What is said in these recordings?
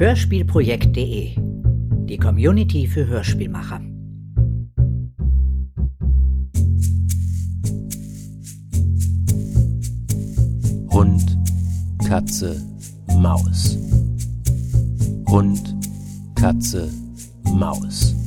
Hörspielprojekt.de Die Community für Hörspielmacher. Hund, Katze, Maus. Hund, Katze, Maus.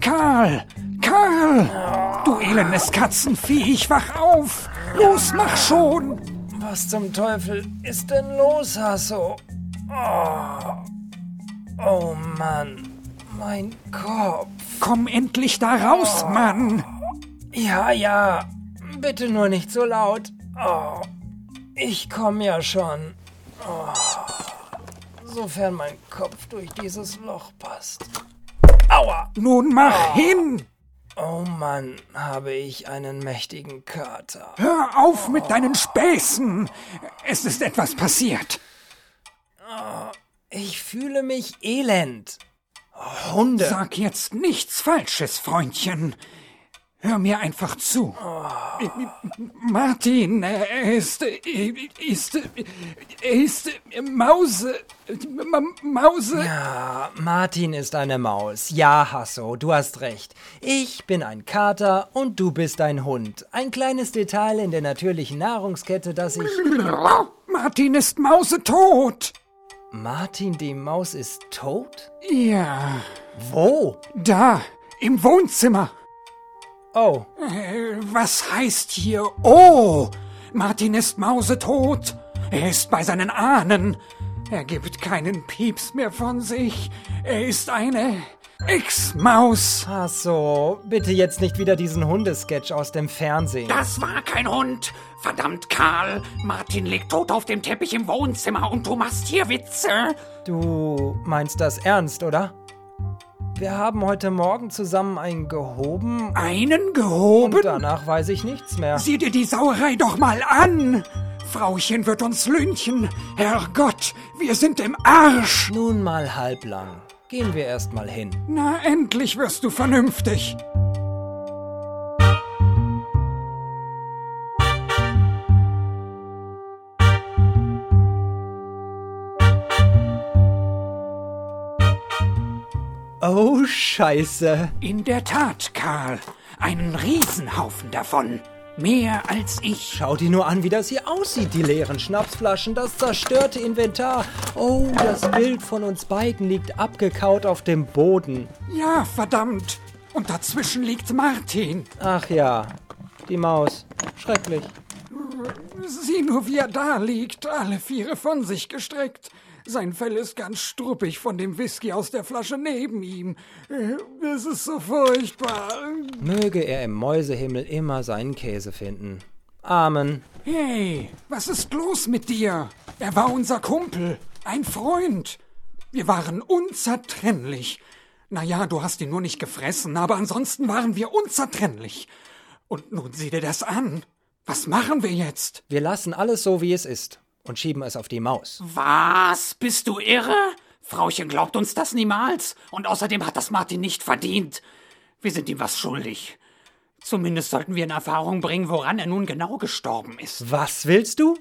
Karl! Karl! Du elendes Katzenvieh, ich wach auf! Los, mach schon! Was zum Teufel ist denn los, Hasso? Oh, oh Mann, mein Kopf. Komm endlich da raus, Mann! Ja, ja, bitte nur nicht so laut. Oh, ich komm ja schon. Oh, sofern mein Kopf durch dieses Loch passt. Aua! Nun mach hin! Oh Mann, habe ich einen mächtigen Kater. Hör auf mit deinen Späßen! Es ist etwas passiert. Ich fühle mich elend. Hunde. Sag jetzt nichts Falsches, Freundchen. Hör mir einfach zu. Martin, er ist, ist, er ist Mause, Ma- Mause. Ja, Martin ist eine Maus. Ja, Hasso, du hast recht. Ich bin ein Kater und du bist ein Hund. Ein kleines Detail in der natürlichen Nahrungskette, das ich... Martin ist mausetot. Martin, die Maus ist tot? Ja, Wo? da, im Wohnzimmer. Oh, Äh, Was heißt hier Oh? Martin ist mausetot. Er ist bei seinen Ahnen. Er gibt keinen Pieps mehr von sich. Er ist eine Ex-Maus. Hasso, bitte jetzt nicht wieder diesen Hundesketch aus dem Fernsehen. Das war kein Hund. Verdammt, Karl. Martin liegt tot auf dem Teppich im Wohnzimmer und du machst hier Witze. Du meinst das ernst, oder? Wir haben heute Morgen zusammen einen gehoben Einen und gehoben? danach weiß ich nichts mehr. Sieh dir die Sauerei doch mal an. Frauchen wird uns lynchen. Herrgott, wir sind im Arsch. Nun mal halblang. Gehen wir erst mal hin. Na, endlich wirst du vernünftig. Oh, Scheiße. In der Tat, Karl. Einen Riesenhaufen davon. Mehr als ich. Schau dir nur an, wie das hier aussieht. Die leeren Schnapsflaschen, das zerstörte Inventar. Oh, das Bild von uns beiden liegt abgekaut auf dem Boden. Ja, verdammt. Und dazwischen liegt Martin. Ach ja, die Maus. Schrecklich. Sieh nur, wie er da liegt, alle Viere von sich gestreckt. Sein Fell ist ganz struppig von dem Whisky aus der Flasche neben ihm. Äh, Es ist so furchtbar. Möge er im Mäusehimmel immer seinen Käse finden. Amen. Hey, was ist los mit dir? Er war unser Kumpel, ein Freund. Wir waren unzertrennlich. Na ja, du hast ihn nur nicht gefressen, aber ansonsten waren wir unzertrennlich. Und nun sieh dir das an. Was machen wir jetzt? Wir lassen alles so, wie es ist und schieben es auf die Maus. Was? Bist du irre? Frauchen glaubt uns das niemals. Und außerdem hat das Martin nicht verdient. Wir sind ihm was schuldig. Zumindest sollten wir in Erfahrung bringen, woran er nun genau gestorben ist. Was willst du?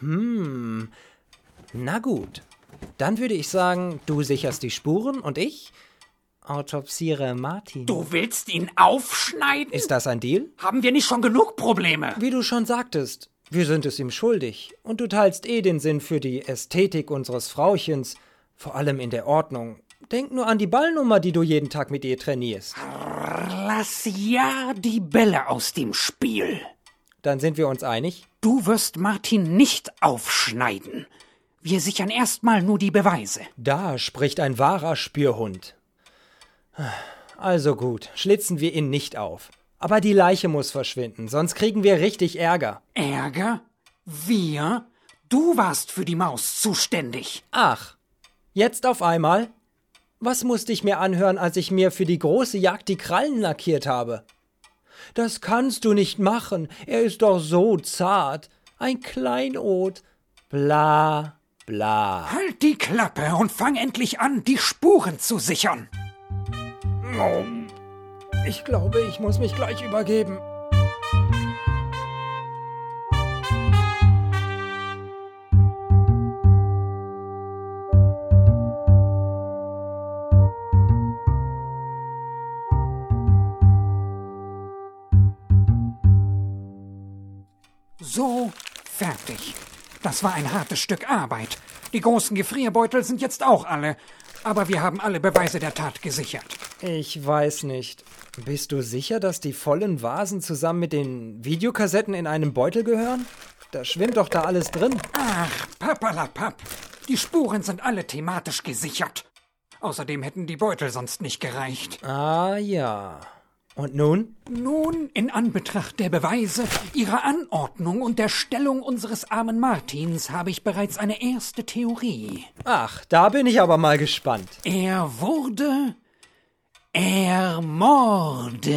Hm. Na gut. Dann würde ich sagen, du sicherst die Spuren und ich autopsiere Martin. Du willst ihn aufschneiden? Ist das ein Deal? Haben wir nicht schon genug Probleme? Wie du schon sagtest, wir sind es ihm schuldig. Und du teilst eh den Sinn für die Ästhetik unseres Frauchens, vor allem in der Ordnung. Denk nur an die Ballnummer, die du jeden Tag mit ihr trainierst. Lass ja die Bälle aus dem Spiel. Dann sind wir uns einig? Du wirst Martin nicht aufschneiden. Wir sichern erstmal nur die Beweise. Da spricht ein wahrer Spürhund. Also gut, schlitzen wir ihn nicht auf. Aber die Leiche muss verschwinden, sonst kriegen wir richtig Ärger. Ärger? Wir? Du warst für die Maus zuständig. Ach, Jetzt auf einmal? Was musste ich mir anhören, als ich mir für die große Jagd die Krallen lackiert habe? Das kannst du nicht machen, er ist doch so zart. Ein Kleinod. Bla, bla. Halt die Klappe und fang endlich an, die Spuren zu sichern. Oh, ich glaube, ich muss mich gleich übergeben. So, fertig. Das war ein hartes Stück Arbeit. Die großen Gefrierbeutel sind jetzt auch alle. Aber wir haben alle Beweise der Tat gesichert. Ich weiß nicht. Bist du sicher, dass die vollen Vasen zusammen mit den Videokassetten in einem Beutel gehören? Da schwimmt doch da alles drin. Ach, papalapap. Die Spuren sind alle thematisch gesichert. Außerdem hätten die Beutel sonst nicht gereicht. Ah ja. Und nun? Nun, in Anbetracht der Beweise, ihrer Anordnung und der Stellung unseres armen Martins habe ich bereits eine erste Theorie. Ach, da bin ich aber mal gespannt. Er wurde ermordet.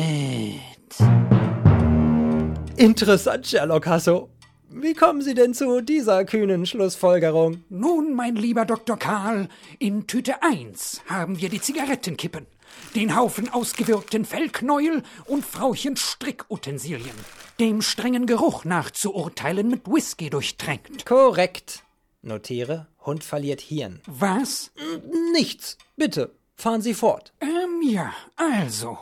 Interessant, Sherlock Hasso. Wie kommen Sie denn zu dieser kühnen Schlussfolgerung? Nun, mein lieber Dr. Karl, in Tüte 1 haben wir die Zigarettenkippen, den Haufen ausgewirkten Fellknäuel und Frauchens Strickutensilien, dem strengen Geruch nach zu urteilen mit Whisky durchtränkt. Korrekt. Notiere, Hund verliert Hirn. Was? Nichts. Bitte, fahren Sie fort. Ähm, ja, also.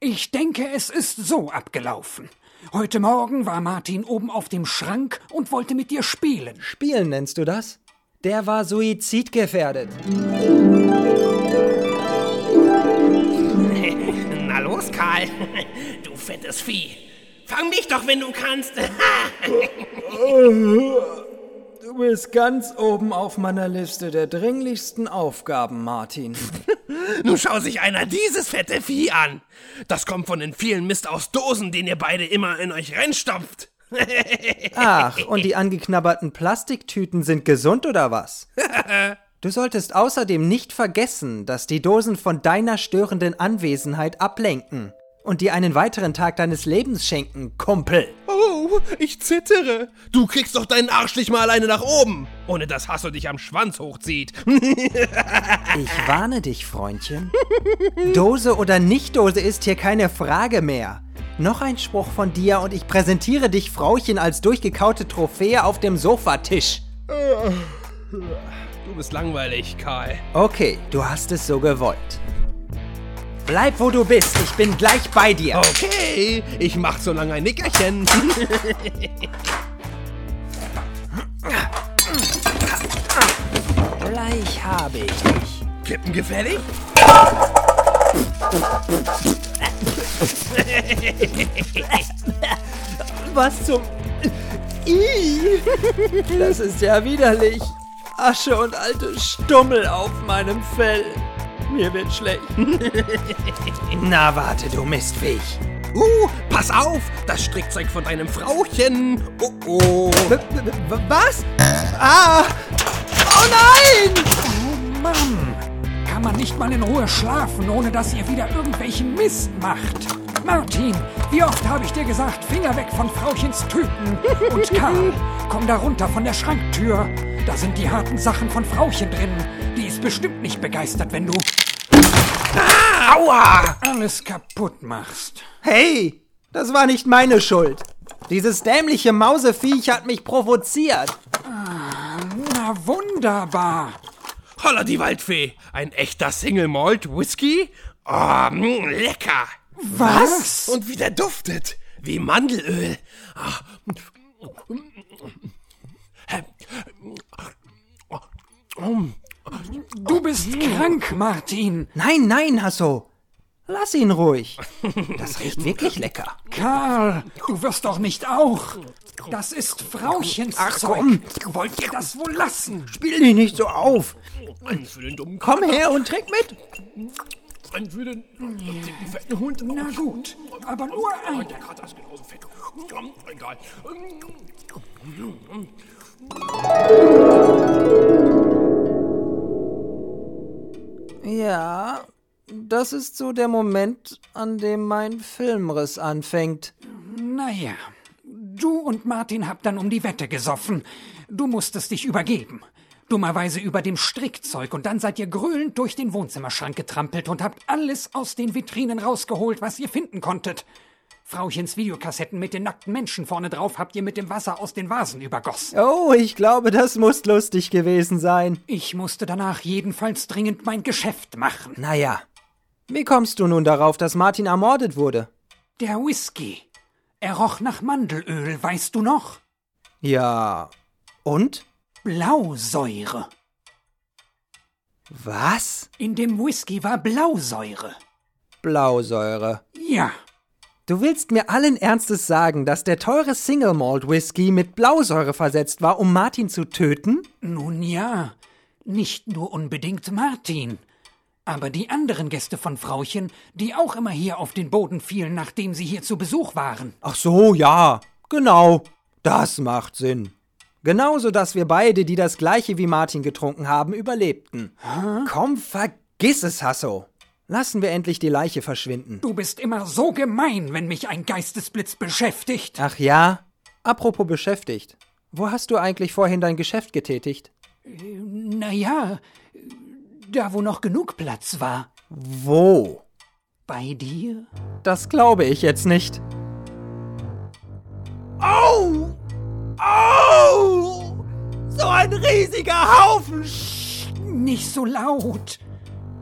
Ich denke, es ist so abgelaufen. Heute Morgen war Martin oben auf dem Schrank und wollte mit dir spielen. Spielen nennst du das? Der war suizidgefährdet. Na los, Karl. Du fettes Vieh. Fang mich doch, wenn du kannst. Du bist ganz oben auf meiner Liste der dringlichsten Aufgaben, Martin. Nun schau sich einer dieses fette Vieh an. Das kommt von den vielen Mist aus Dosen, den ihr beide immer in euch reinstopft. Ach, und die angeknabberten Plastiktüten sind gesund oder was? Du solltest außerdem nicht vergessen, dass die Dosen von deiner störenden Anwesenheit ablenken und dir einen weiteren Tag deines Lebens schenken, Kumpel. Ich zittere. Du kriegst doch deinen Arsch nicht mal alleine nach oben, ohne dass Hasso dich am Schwanz hochzieht. Ich warne dich, Freundchen. Dose oder Nicht-Dose ist hier keine Frage mehr. Noch ein Spruch von dir und ich präsentiere dich, Frauchen, als durchgekaute Trophäe auf dem Sofatisch. Du bist langweilig, Karl. Okay, du hast es so gewollt. Bleib, wo du bist. Ich bin gleich bei dir. Okay, ich mach so lange ein Nickerchen. Gleich habe ich dich. Kippen gefällig? Was zum... Ih, das ist ja widerlich. Asche und alte Stummel auf meinem Fell. Mir wird schlecht. Na warte, du Mistviech. Uh, pass auf, das Strickzeug von deinem Frauchen. Oh oh. Was? Ah! Oh nein! Oh Mann! Kann man nicht mal in Ruhe schlafen, ohne dass ihr wieder irgendwelchen Mist macht? Martin, wie oft habe ich dir gesagt, Finger weg von Frauchens Tüten? Und Karl, komm da runter von der Schranktür. Da sind die harten Sachen von Frauchen drin. Die ist bestimmt nicht begeistert, wenn du Aua! alles kaputt machst. Hey, das war nicht meine Schuld. Dieses dämliche Mauseviech hat mich provoziert. Na wunderbar. Holla die Waldfee. Ein echter Single Malt Whisky? Oh, mm, lecker. Was? Und wie der duftet. Wie Mandelöl. Ah. Du bist krank, Martin. Nein, nein, Hasso. Lass ihn ruhig. Das riecht wirklich lecker. Karl, du wirst doch nicht auch. Das ist Frauchens Ach, Zeug. komm. Wollt ihr das wohl lassen? Spiel dich nicht so auf. Eins für den dummen Komm her und trink mit. Eins für den dicken, fetten Hund. Na gut, aber nur ein. Der Kater ist genauso fett. Egal. Ja, das ist so der Moment, an dem mein Filmriss anfängt. Naja, du und Martin habt dann um die Wette gesoffen. Du musstest dich übergeben. Dummerweise über dem Strickzeug und dann seid ihr grölend durch den Wohnzimmerschrank getrampelt und habt alles aus den Vitrinen rausgeholt, was ihr finden konntet. Frauchens Videokassetten mit den nackten Menschen vorne drauf habt ihr mit dem Wasser aus den Vasen übergossen. Oh, ich glaube, das muss lustig gewesen sein. Ich musste danach jedenfalls dringend mein Geschäft machen. Naja, wie kommst du nun darauf, dass Martin ermordet wurde? Der Whisky. Er roch nach Mandelöl, weißt du noch? Ja. Und? Blausäure. Was? In dem Whisky war Blausäure. Blausäure. Ja, Du willst mir allen Ernstes sagen, dass der teure Single Malt Whisky mit Blausäure versetzt war, um Martin zu töten? nun ja. Nicht nur unbedingt Martin. Aber die anderen Gäste von Frauchen, die auch immer hier auf den Boden fielen, nachdem sie hier zu Besuch waren. Ach so, ja. Genau. Das macht Sinn. Genauso, dass wir beide, die das gleiche wie Martin getrunken haben, überlebten. Komm, vergiss es, Hasso. Lassen wir endlich die Leiche verschwinden. Du bist immer so gemein, wenn mich ein Geistesblitz beschäftigt. Ach ja? Apropos beschäftigt. Wo hast du eigentlich vorhin dein Geschäft getätigt? Na ja, da wo noch genug Platz war. Wo? Bei dir? Das glaube ich jetzt nicht. Au! Au! So ein riesiger Haufen! Nicht so laut.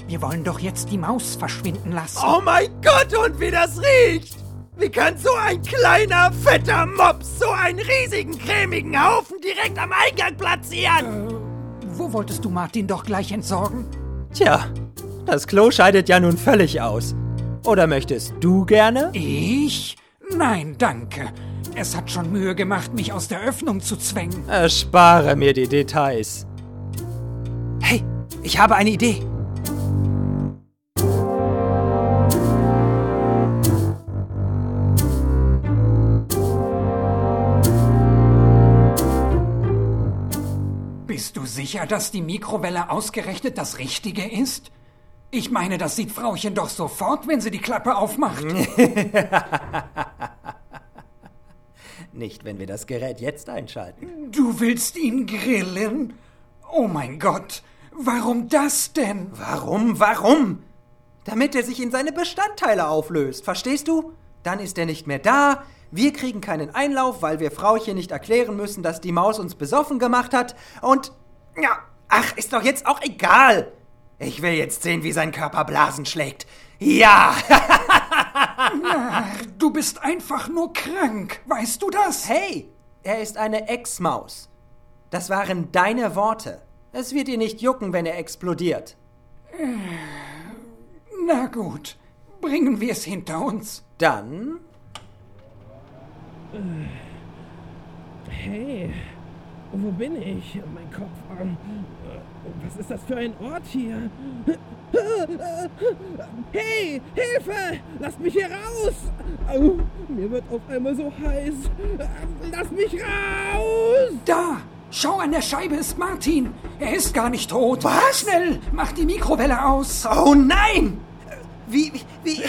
Wir wollen doch jetzt die Maus verschwinden lassen. Oh mein Gott, und wie das riecht! Wie kann so ein kleiner, fetter Mops so einen riesigen, cremigen Haufen direkt am Eingang platzieren? Wo wolltest du Martin doch gleich entsorgen? Tja, das Klo scheidet ja nun völlig aus. Oder möchtest du gerne? Ich? Nein, danke. Es hat schon Mühe gemacht, mich aus der Öffnung zu zwängen. Erspare mir die Details. Hey, ich habe eine Idee. Bist du sicher, dass die Mikrowelle ausgerechnet das Richtige ist? Ich meine, das sieht Frauchen doch sofort, wenn sie die Klappe aufmacht. Nicht, wenn wir das Gerät jetzt einschalten. Du willst ihn grillen? Oh mein Gott, warum das denn? Warum, warum? Damit er sich in seine Bestandteile auflöst, verstehst du? Dann ist er nicht mehr da, wir kriegen keinen Einlauf, weil wir Frauchen nicht erklären müssen, dass die Maus uns besoffen gemacht hat und... Ja, ach, ist doch jetzt auch egal. Ich will jetzt sehen, wie sein Körper Blasen schlägt. Ja! Du bist einfach nur krank, weißt du das? Hey, er ist eine Ex-Maus. Das waren deine Worte. Es wird ihr nicht jucken, wenn er explodiert. Na gut, bringen wir es hinter uns. Dann Hey, wo bin ich? Mein Kopf. Ähm, was ist das für ein Ort hier? Hey, Hilfe! Lasst mich hier raus! Au, mir wird auf einmal so heiß. Lass mich raus! Da! Schau, an der Scheibe ist Martin. Er ist gar nicht tot. Was? Schnell, mach die Mikrowelle aus. Oh nein! Wie, wie,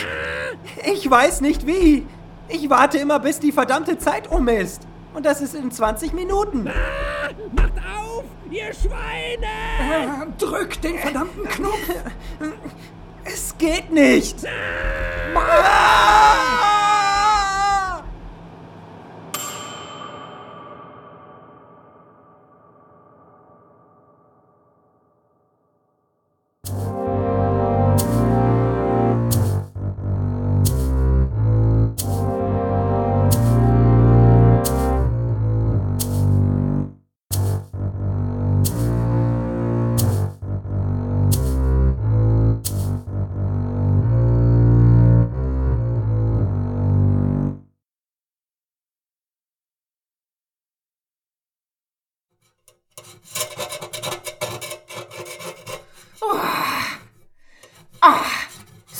ich weiß nicht wie. Ich warte immer, bis die verdammte Zeit um ist. Und das ist in 20 Minuten. Ah, macht auf, ihr Schweine! Äh, drück den verdammten Knopf. Es geht nicht. Ah!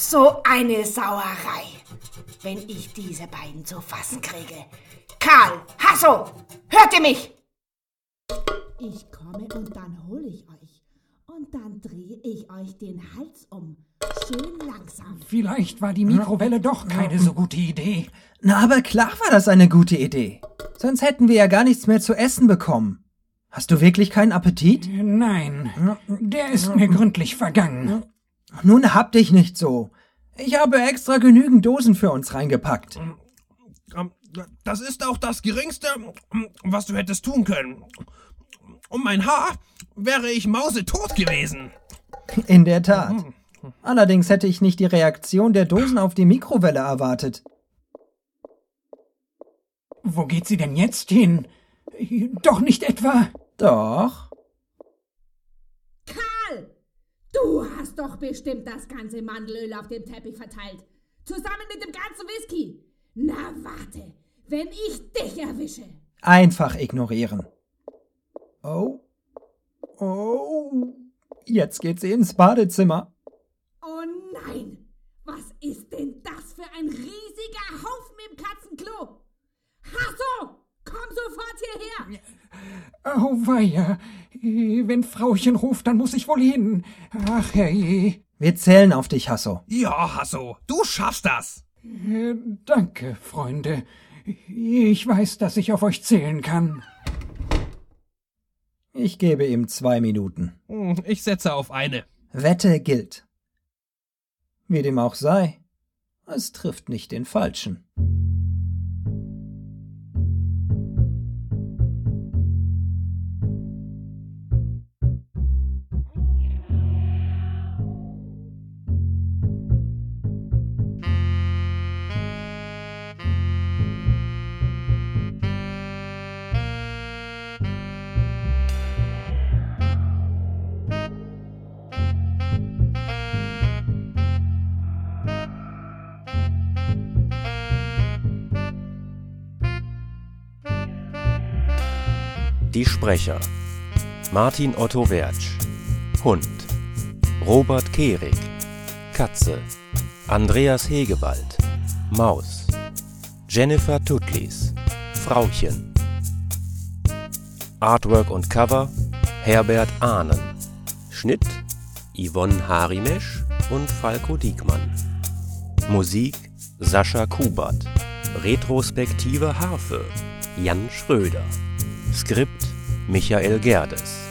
So eine Sauerei, wenn ich diese beiden zu fassen kriege. Karl, Hasso, hört ihr mich? Ich komme und dann hole ich euch. Und dann drehe ich euch den Hals um. Schön langsam. Vielleicht war die Mikrowelle doch keine so gute Idee. Na, aber klar war das eine gute Idee. Sonst hätten wir ja gar nichts mehr zu essen bekommen. Hast du wirklich keinen Appetit? Nein, der ist mir gründlich vergangen. Nun hab dich nicht so. Ich habe extra genügend Dosen für uns reingepackt. Ähm, Das ist auch das Geringste, was du hättest tun können. Um mein Haar wäre ich mausetot gewesen. In der Tat. Allerdings hätte ich nicht die Reaktion der Dosen auf die Mikrowelle erwartet. Wo geht sie denn jetzt hin? Doch nicht etwa. Doch. Karl! Du hast doch bestimmt das ganze Mandelöl auf dem Teppich verteilt. Zusammen mit dem ganzen Whisky. Na warte, wenn ich dich erwische. Einfach ignorieren. Oh. Oh. Jetzt geht sie ins Badezimmer. Oh nein! Was ist denn das für ein riesiger Haufen im Katzenklo? Hasso! Komm sofort hierher! Oh weia. Wenn Frauchen ruft, dann muss ich wohl hin. Ach herrje. Wir zählen auf dich, Hasso. Ja, Hasso, du schaffst das. Äh, Danke, Freunde. Ich weiß, dass ich auf euch zählen kann. Ich gebe ihm zwei Minuten. Hm, Ich setze auf eine. Wette gilt. Wie dem auch sei, es trifft nicht den Falschen. Die Sprecher. Martin Otto Wertsch. Hund. Robert Kehrig. Katze. Andreas Hegewald. Maus. Jennifer Tutlis. Frauchen. Artwork und Cover. Herbert Ahnen. Schnitt. Yvonne Harimesch und Falco Diekmann. Musik. Sascha Kubert. Retrospektive Harfe. Jan Schröder. Skript Michael Gerdes